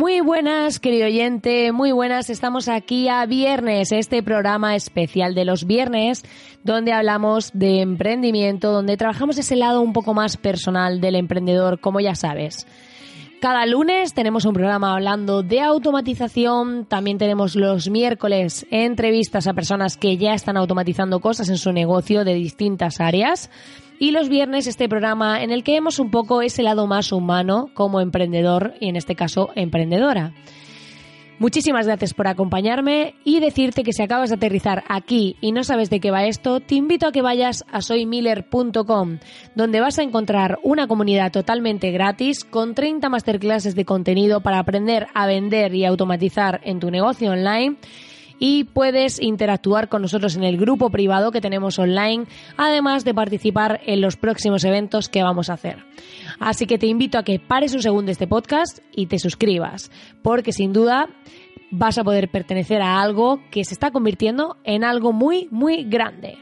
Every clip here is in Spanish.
Muy buenas, querido oyente, muy buenas. Estamos aquí a viernes, este programa especial de los viernes, donde hablamos de emprendimiento, donde trabajamos ese lado un poco más personal del emprendedor, como ya sabes. Cada lunes tenemos un programa hablando de automatización, también tenemos los miércoles entrevistas a personas que ya están automatizando cosas en su negocio de distintas áreas. Y los viernes este programa en el que vemos un poco ese lado más humano como emprendedor y en este caso emprendedora. Muchísimas gracias por acompañarme y decirte que si acabas de aterrizar aquí y no sabes de qué va esto, te invito a que vayas a soymiller.com, donde vas a encontrar una comunidad totalmente gratis con 30 masterclasses de contenido para aprender a vender y automatizar en tu negocio online y puedes interactuar con nosotros en el grupo privado que tenemos online, además de participar en los próximos eventos que vamos a hacer. Así que te invito a que pares un segundo este podcast y te suscribas, porque sin duda vas a poder pertenecer a algo que se está convirtiendo en algo muy, muy grande.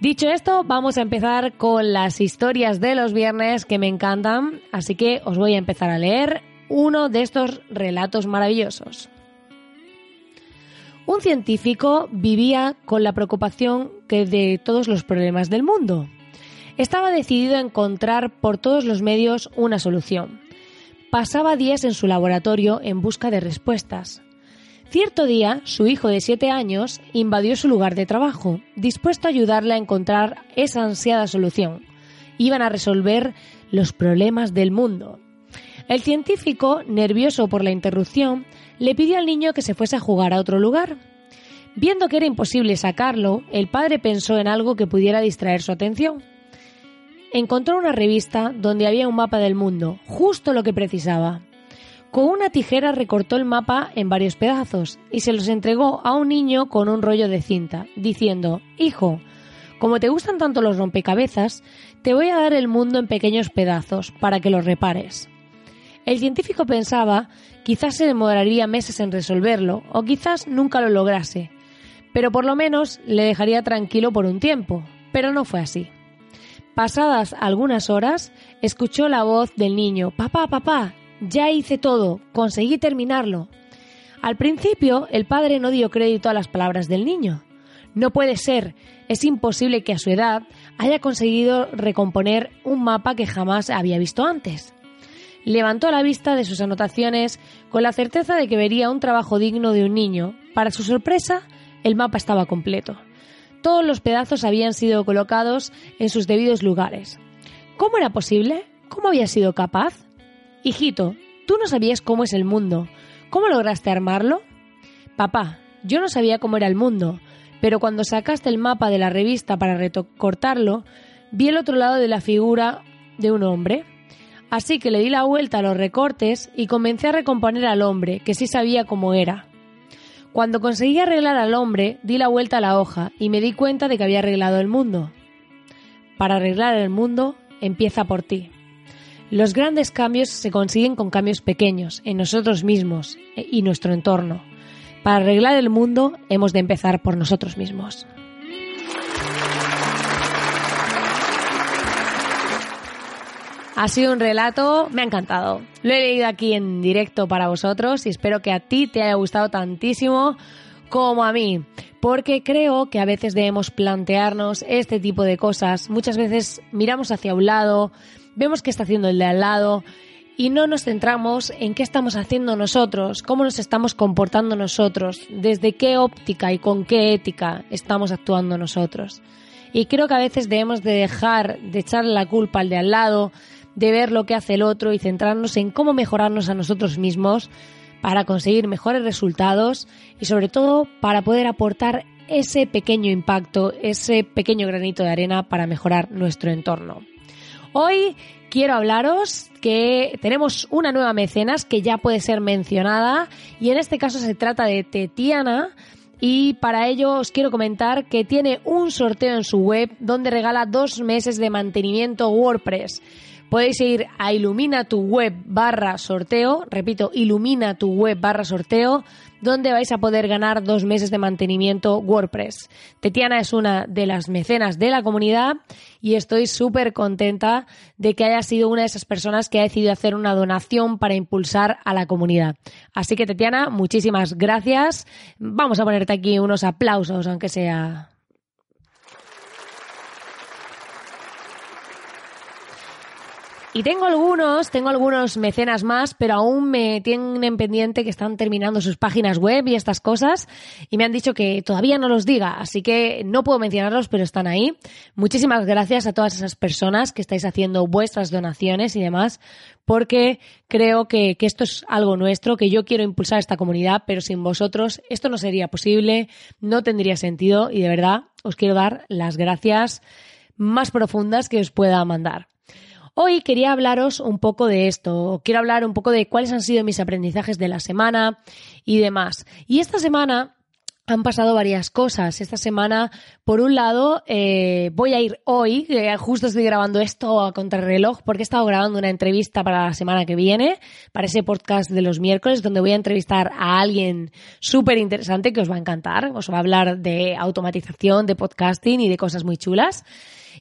Dicho esto, vamos a empezar con las historias de los viernes que me encantan, así que os voy a empezar a leer uno de estos relatos maravillosos. Un científico vivía con la preocupación que de todos los problemas del mundo. Estaba decidido a encontrar por todos los medios una solución. Pasaba días en su laboratorio en busca de respuestas. Cierto día, su hijo de siete años invadió su lugar de trabajo, dispuesto a ayudarle a encontrar esa ansiada solución. Iban a resolver los problemas del mundo. El científico, nervioso por la interrupción, le pidió al niño que se fuese a jugar a otro lugar. Viendo que era imposible sacarlo, el padre pensó en algo que pudiera distraer su atención. Encontró una revista donde había un mapa del mundo, justo lo que precisaba. Con una tijera recortó el mapa en varios pedazos y se los entregó a un niño con un rollo de cinta, diciendo Hijo, como te gustan tanto los rompecabezas, te voy a dar el mundo en pequeños pedazos para que los repares. El científico pensaba quizás se demoraría meses en resolverlo o quizás nunca lo lograse, pero por lo menos le dejaría tranquilo por un tiempo, pero no fue así. Pasadas algunas horas, escuchó la voz del niño, Papá, papá, ya hice todo, conseguí terminarlo. Al principio, el padre no dio crédito a las palabras del niño. No puede ser, es imposible que a su edad haya conseguido recomponer un mapa que jamás había visto antes levantó la vista de sus anotaciones con la certeza de que vería un trabajo digno de un niño. Para su sorpresa, el mapa estaba completo. Todos los pedazos habían sido colocados en sus debidos lugares. ¿Cómo era posible? ¿Cómo había sido capaz? Hijito, tú no sabías cómo es el mundo. ¿Cómo lograste armarlo? Papá, yo no sabía cómo era el mundo, pero cuando sacaste el mapa de la revista para recortarlo, vi el otro lado de la figura de un hombre. Así que le di la vuelta a los recortes y comencé a recomponer al hombre, que sí sabía cómo era. Cuando conseguí arreglar al hombre, di la vuelta a la hoja y me di cuenta de que había arreglado el mundo. Para arreglar el mundo, empieza por ti. Los grandes cambios se consiguen con cambios pequeños en nosotros mismos y nuestro entorno. Para arreglar el mundo hemos de empezar por nosotros mismos. Ha sido un relato, me ha encantado. Lo he leído aquí en directo para vosotros y espero que a ti te haya gustado tantísimo como a mí, porque creo que a veces debemos plantearnos este tipo de cosas. Muchas veces miramos hacia un lado, vemos qué está haciendo el de al lado y no nos centramos en qué estamos haciendo nosotros, cómo nos estamos comportando nosotros, desde qué óptica y con qué ética estamos actuando nosotros. Y creo que a veces debemos de dejar de echarle la culpa al de al lado, de ver lo que hace el otro y centrarnos en cómo mejorarnos a nosotros mismos para conseguir mejores resultados y sobre todo para poder aportar ese pequeño impacto, ese pequeño granito de arena para mejorar nuestro entorno. Hoy quiero hablaros que tenemos una nueva mecenas que ya puede ser mencionada y en este caso se trata de Tetiana y para ello os quiero comentar que tiene un sorteo en su web donde regala dos meses de mantenimiento WordPress podéis ir a ilumina tu web barra sorteo, repito, ilumina tu web barra sorteo, donde vais a poder ganar dos meses de mantenimiento WordPress. Tetiana es una de las mecenas de la comunidad y estoy súper contenta de que haya sido una de esas personas que ha decidido hacer una donación para impulsar a la comunidad. Así que Tetiana, muchísimas gracias. Vamos a ponerte aquí unos aplausos, aunque sea Y tengo algunos, tengo algunos mecenas más, pero aún me tienen pendiente que están terminando sus páginas web y estas cosas y me han dicho que todavía no los diga, así que no puedo mencionarlos, pero están ahí. Muchísimas gracias a todas esas personas que estáis haciendo vuestras donaciones y demás, porque creo que, que esto es algo nuestro, que yo quiero impulsar esta comunidad, pero sin vosotros esto no sería posible, no tendría sentido y de verdad os quiero dar las gracias más profundas que os pueda mandar. Hoy quería hablaros un poco de esto, quiero hablar un poco de cuáles han sido mis aprendizajes de la semana y demás. Y esta semana han pasado varias cosas. Esta semana, por un lado, eh, voy a ir hoy, justo estoy grabando esto a contrarreloj, porque he estado grabando una entrevista para la semana que viene, para ese podcast de los miércoles, donde voy a entrevistar a alguien súper interesante que os va a encantar. Os va a hablar de automatización, de podcasting y de cosas muy chulas.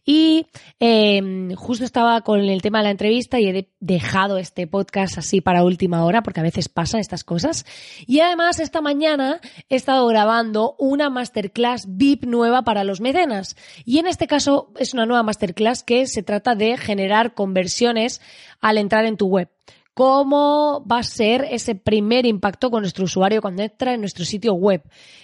Y em, justo estaba con el tema de la entrevista y he dejado este podcast así para última hora, porque a veces pasan estas cosas. Y además, esta mañana he estado grabando una masterclass VIP nueva para los mecenas. Y en este caso es una nueva masterclass que se trata de generar conversiones al entrar en tu web cómo va a ser ese primer impacto con nuestro usuario cuando entra en nuestro sitio web.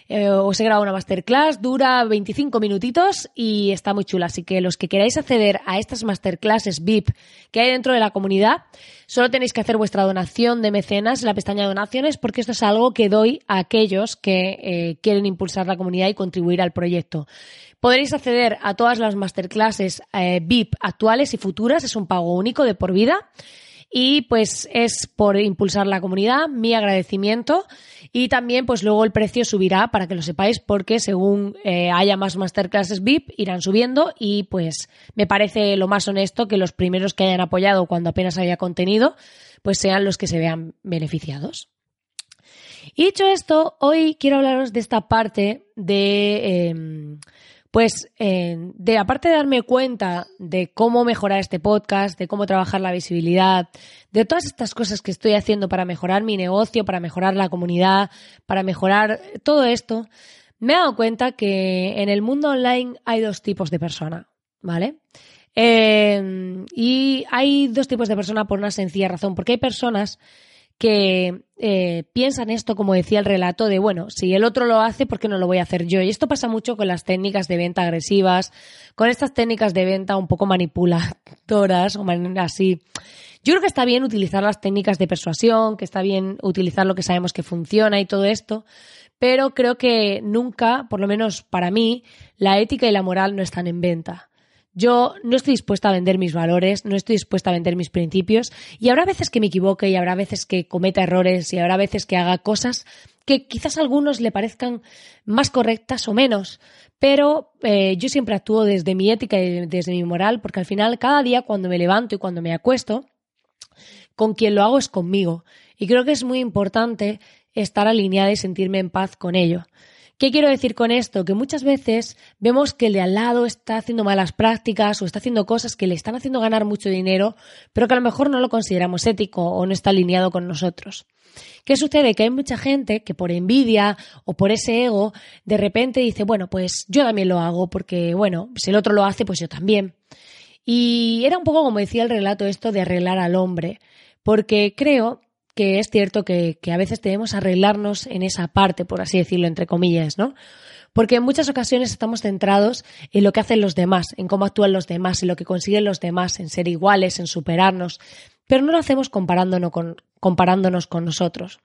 Eh, os he grabado una masterclass, dura 25 minutitos y está muy chula. Así que los que queráis acceder a estas masterclasses VIP que hay dentro de la comunidad, solo tenéis que hacer vuestra donación de mecenas en la pestaña donaciones porque esto es algo que doy a aquellos que eh, quieren impulsar la comunidad y contribuir al proyecto. Podréis acceder a todas las masterclasses eh, VIP actuales y futuras, es un pago único de por vida y pues es por impulsar la comunidad, mi agradecimiento y también pues luego el precio subirá para que lo sepáis porque según eh, haya más masterclasses VIP irán subiendo y pues me parece lo más honesto que los primeros que hayan apoyado cuando apenas haya contenido pues sean los que se vean beneficiados. Y dicho esto, hoy quiero hablaros de esta parte de... Em, pues eh, de aparte de darme cuenta de cómo mejorar este podcast, de cómo trabajar la visibilidad, de todas estas cosas que estoy haciendo para mejorar mi negocio, para mejorar la comunidad, para mejorar todo esto, me he dado cuenta que en el mundo online hay dos tipos de persona, ¿vale? Eh, y hay dos tipos de persona por una sencilla razón, porque hay personas que eh, piensan esto, como decía el relato, de bueno, si el otro lo hace, ¿por qué no lo voy a hacer yo? Y esto pasa mucho con las técnicas de venta agresivas, con estas técnicas de venta un poco manipuladoras o así. Yo creo que está bien utilizar las técnicas de persuasión, que está bien utilizar lo que sabemos que funciona y todo esto, pero creo que nunca, por lo menos para mí, la ética y la moral no están en venta. Yo no estoy dispuesta a vender mis valores, no estoy dispuesta a vender mis principios y habrá veces que me equivoque y habrá veces que cometa errores y habrá veces que haga cosas que quizás a algunos le parezcan más correctas o menos, pero eh, yo siempre actúo desde mi ética y desde mi moral porque al final cada día cuando me levanto y cuando me acuesto, con quien lo hago es conmigo y creo que es muy importante estar alineada y sentirme en paz con ello. ¿Qué quiero decir con esto? Que muchas veces vemos que el de al lado está haciendo malas prácticas o está haciendo cosas que le están haciendo ganar mucho dinero, pero que a lo mejor no lo consideramos ético o no está alineado con nosotros. ¿Qué sucede? Que hay mucha gente que por envidia o por ese ego de repente dice, bueno, pues yo también lo hago porque, bueno, si el otro lo hace, pues yo también. Y era un poco como decía el relato esto de arreglar al hombre, porque creo que es cierto que, a veces debemos arreglarnos en esa parte, por así decirlo, entre comillas, ¿no? Porque en muchas ocasiones estamos centrados en lo que hacen los demás, en cómo actúan los demás, en lo que consiguen los demás, en ser iguales, en superarnos, pero no lo hacemos comparándonos con, comparándonos con nosotros,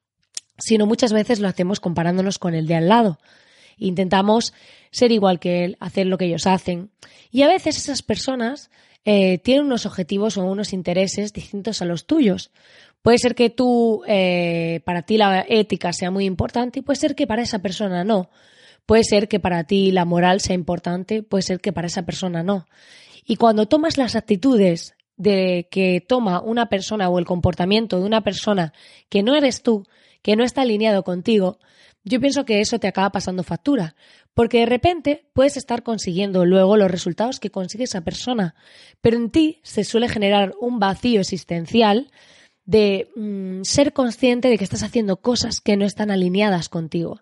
sino muchas veces lo hacemos comparándonos con el de al lado. Intentamos ser igual que él, hacer lo que ellos hacen. Y a veces esas personas eh, tienen unos objetivos o unos intereses distintos a los tuyos. Puede ser que tú, eh, para ti la ética sea muy importante y puede ser que para esa persona no. Puede ser que para ti la moral sea importante, puede ser que para esa persona no. Y cuando tomas las actitudes de que toma una persona o el comportamiento de una persona que no eres tú, que no está alineado contigo, yo pienso que eso te acaba pasando factura, porque de repente puedes estar consiguiendo luego los resultados que consigue esa persona, pero en ti se suele generar un vacío existencial de mm, ser consciente de que estás haciendo cosas que no están alineadas contigo.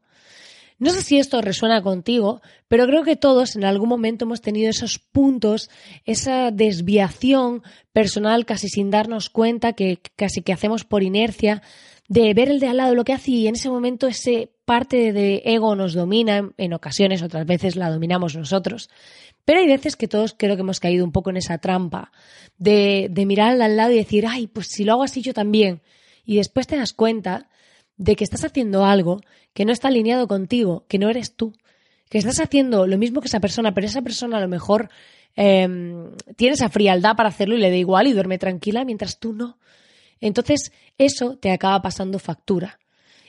No sé si esto resuena contigo, pero creo que todos en algún momento hemos tenido esos puntos, esa desviación personal casi sin darnos cuenta, que casi que hacemos por inercia, de ver el de al lado lo que hace y en ese momento ese parte de ego nos domina, en ocasiones, otras veces la dominamos nosotros. Pero hay veces que todos creo que hemos caído un poco en esa trampa de, mirar al lado y decir, ay, pues si lo hago así yo también. Y después te das cuenta de que estás haciendo algo que no está alineado contigo, que no eres tú, que estás haciendo lo mismo que esa persona, pero esa persona a lo mejor em, tiene esa frialdad para hacerlo y le da igual y duerme tranquila mientras tú no. Entonces eso te acaba pasando factura.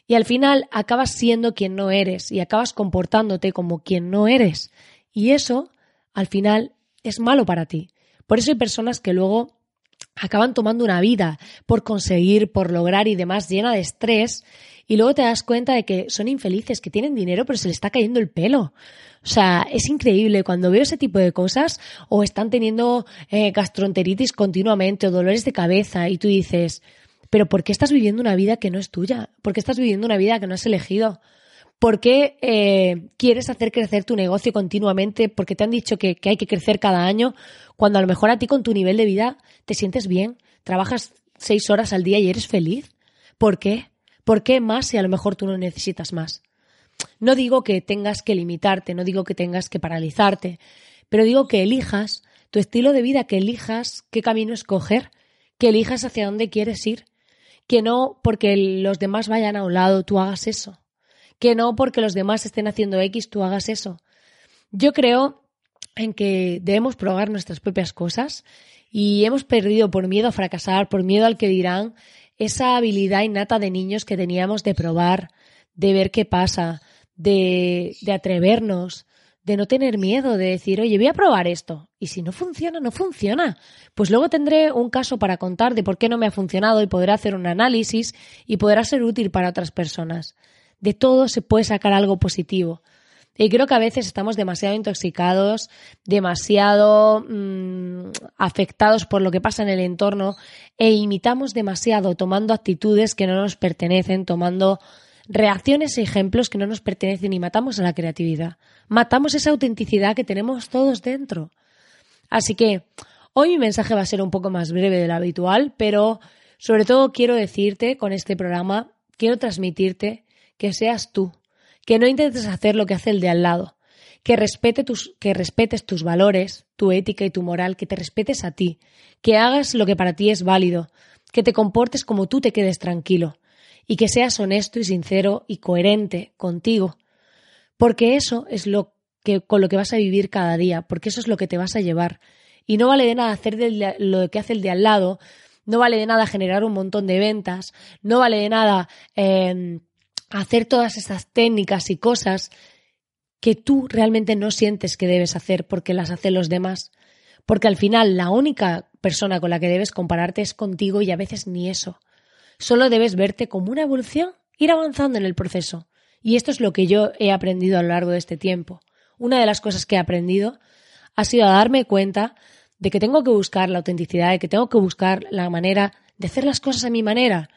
Y al final acabas siendo quien no eres y acabas comportándote como quien no eres. Y eso al final es malo para ti. Por eso hay personas que luego acaban tomando una vida por conseguir, por lograr y demás llena de estrés y luego te das cuenta de que son infelices, que tienen dinero pero se les está cayendo el pelo. O sea, es increíble cuando veo ese tipo de cosas o están teniendo eh, gastroenteritis continuamente o dolores de cabeza y tú dices, pero ¿por qué estás viviendo una vida que no es tuya? ¿Por qué estás viviendo una vida que no has elegido? ¿Por qué eh, quieres hacer crecer tu negocio continuamente? Porque te han dicho que, que hay que crecer cada año, cuando a lo mejor a ti con tu nivel de vida te sientes bien, trabajas seis horas al día y eres feliz. ¿Por qué? ¿Por qué más si a lo mejor tú no necesitas más? No digo que tengas que limitarte, no digo que tengas que paralizarte, pero digo que elijas tu estilo de vida, que elijas qué camino escoger, que elijas hacia dónde quieres ir, que no porque los demás vayan a un lado tú hagas eso que no porque los demás estén haciendo X tú hagas eso. Yo creo en que debemos probar nuestras propias cosas y hemos perdido por miedo a fracasar, por miedo al que dirán, esa habilidad innata de niños que teníamos de probar, de ver qué pasa, de, de atrevernos, de no tener miedo, de decir, oye, voy a probar esto. Y si no funciona, no funciona. Pues luego tendré un caso para contar de por qué no me ha funcionado y podré hacer un análisis y podrá ser útil para otras personas de todo se puede sacar algo positivo. Y creo que a veces estamos demasiado intoxicados, demasiado mm, afectados por lo que pasa en el entorno e imitamos demasiado tomando actitudes que no nos pertenecen, tomando reacciones e ejemplos que no nos pertenecen y matamos a la creatividad. Matamos esa autenticidad que tenemos todos dentro. Así que hoy mi mensaje va a ser un poco más breve de lo habitual, pero sobre todo quiero decirte con este programa, quiero transmitirte que seas tú, que no intentes hacer lo que hace el de al lado, que, respete tus, que respetes tus valores, tu ética y tu moral, que te respetes a ti, que hagas lo que para ti es válido, que te comportes como tú te quedes tranquilo y que seas honesto y sincero y coherente contigo, porque eso es lo que con lo que vas a vivir cada día, porque eso es lo que te vas a llevar y no vale de nada hacer lo que hace el de al lado, no vale de nada generar un montón de ventas, no vale de nada eh, hacer todas esas técnicas y cosas que tú realmente no sientes que debes hacer porque las hacen los demás. Porque al final la única persona con la que debes compararte es contigo y a veces ni eso. Solo debes verte como una evolución, ir avanzando en el proceso Y esto es lo que yo he aprendido a lo largo de este tiempo. Una de las cosas que he aprendido ha sido a darme cuenta de que tengo que buscar la autenticidad, de que tengo que buscar la manera de hacer las cosas a mi manera.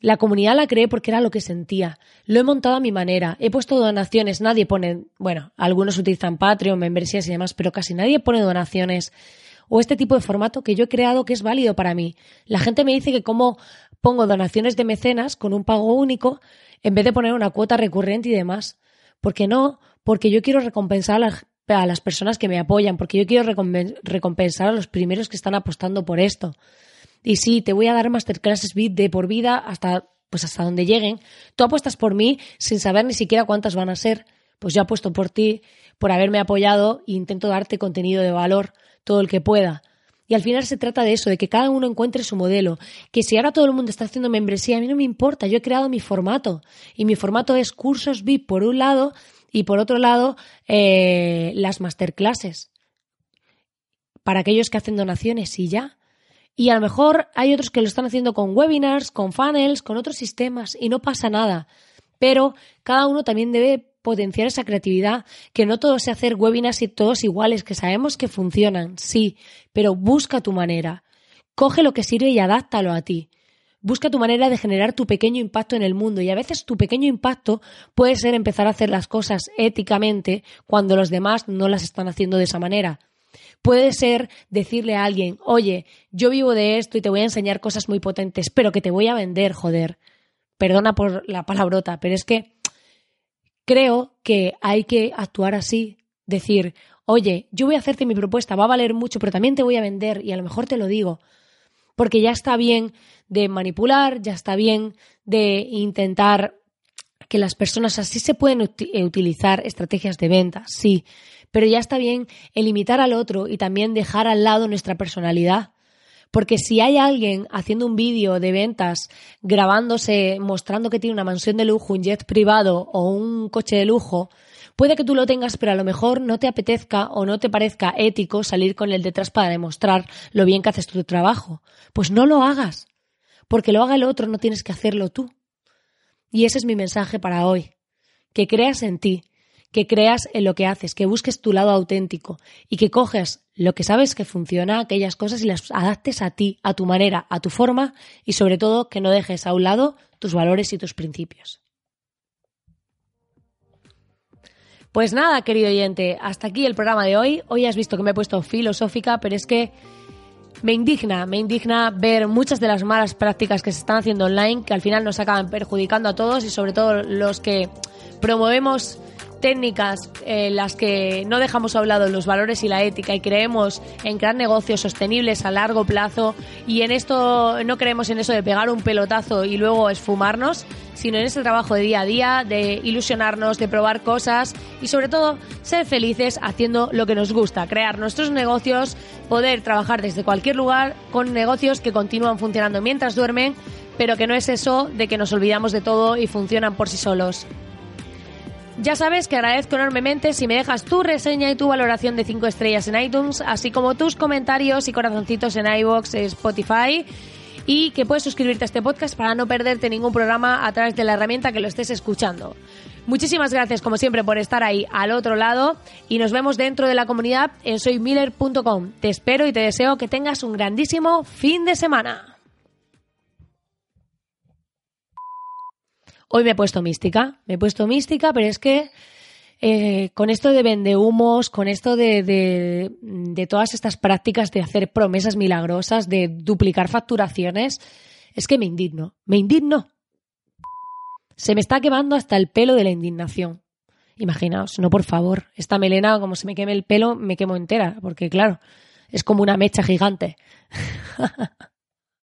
La comunidad la creé porque era lo que sentía. Lo he montado a mi manera. He puesto donaciones. Nadie pone, bueno, algunos utilizan Patreon, membresías y demás, pero casi nadie pone donaciones o este tipo de formato que yo he creado que es válido para mí. La gente me dice que como pongo donaciones de mecenas con un pago único en vez de poner una cuota recurrente y demás. ¿Por qué no? Porque yo quiero recompensar a las, personas que me apoyan, porque yo quiero recompensar a los primeros que están apostando por esto. Y sí, te voy a dar masterclasses de por vida hasta pues hasta donde lleguen. Tú apuestas por mí sin saber ni siquiera cuántas van a ser. Pues yo apuesto por ti, por haberme apoyado e intento darte contenido de valor todo el que pueda. Y al final se trata de eso, de que cada uno encuentre su modelo. Que si ahora todo el mundo está haciendo membresía, a mí no me importa, yo he creado mi formato. Y mi formato es cursos VIP por un lado y por otro lado eh, las masterclasses. Para aquellos que hacen donaciones y ya. Y a lo mejor hay otros que lo están haciendo con webinars, con funnels, con otros sistemas y no pasa nada. Pero cada uno también debe potenciar esa creatividad, que no todo sea hacer webinars y todos iguales, que sabemos que funcionan, sí, pero busca tu manera. Coge lo que sirve y adáptalo a ti. Busca tu manera de generar tu pequeño impacto en el mundo y a veces tu pequeño impacto puede ser empezar a hacer las cosas éticamente cuando los demás no las están haciendo de esa manera. Puede ser decirle a alguien, oye, yo vivo de esto y te voy a enseñar cosas muy potentes, pero que te voy a vender, joder. Perdona por la palabrota, pero es que creo que hay que actuar así, decir, oye, yo voy a hacerte mi propuesta, va a valer mucho, pero también te voy a vender y a lo mejor te lo digo, porque ya está bien de manipular, ya está bien de intentar que las personas así se pueden eh, utilizar estrategias de venta, sí, pero ya está bien el limitar al otro y también dejar al lado nuestra personalidad. Porque si hay alguien haciendo un vídeo de ventas, grabándose, mostrando que tiene una mansión de lujo, un jet privado o un coche de lujo, puede que tú lo tengas, pero a lo mejor no te apetezca o no te parezca ético salir con él detrás para demostrar lo bien que haces tu trabajo. Pues no lo hagas. Porque lo haga el otro, no tienes que hacerlo tú. Y ese es mi mensaje para hoy. Que creas en ti, que creas en lo que haces, que busques tu lado auténtico y que coges lo que sabes que funciona, aquellas cosas y las adaptes a ti, a tu manera, a tu forma y sobre todo que no dejes a un lado tus valores y tus principios. Pues nada, querido oyente, hasta aquí el programa de hoy. Hoy has visto que me he puesto filosófica, pero es que me indigna, me indigna ver muchas de las malas prácticas que se están haciendo online, que al final nos acaban perjudicando a todos y sobre todo los que promovemos técnicas en las que no dejamos a un lado los valores y la ética y creemos en crear negocios sostenibles a largo plazo y en esto no creemos en eso de pegar un pelotazo y luego esfumarnos, sino en ese trabajo de día a día, de ilusionarnos, de probar cosas y sobre todo ser felices haciendo lo que nos gusta, crear nuestros negocios, poder trabajar desde cualquier lugar con negocios que continúan funcionando mientras duermen, pero que no es eso de que nos olvidamos de todo y funcionan por sí solos. Ya sabes que agradezco enormemente si me dejas tu reseña y tu valoración de 5 estrellas en iTunes, así como tus comentarios y corazoncitos en iVoox, Spotify y que puedes suscribirte a este podcast para no perderte ningún programa a través de la herramienta que lo estés escuchando. Muchísimas gracias como siempre por estar ahí al otro lado y nos vemos dentro de la comunidad en soymiller.com. Te espero y te deseo que tengas un grandísimo fin de semana. Hoy me he puesto mística, me he puesto mística, pero es que eh, con esto de vendehumos, con esto de, de, todas estas prácticas de hacer promesas milagrosas, de duplicar facturaciones, es que me indigno, me indigno. Se me está quemando hasta el pelo de la indignación. Imaginaos, no por favor, esta melena, como se me queme el pelo, me quemo entera, porque claro, es como una mecha gigante.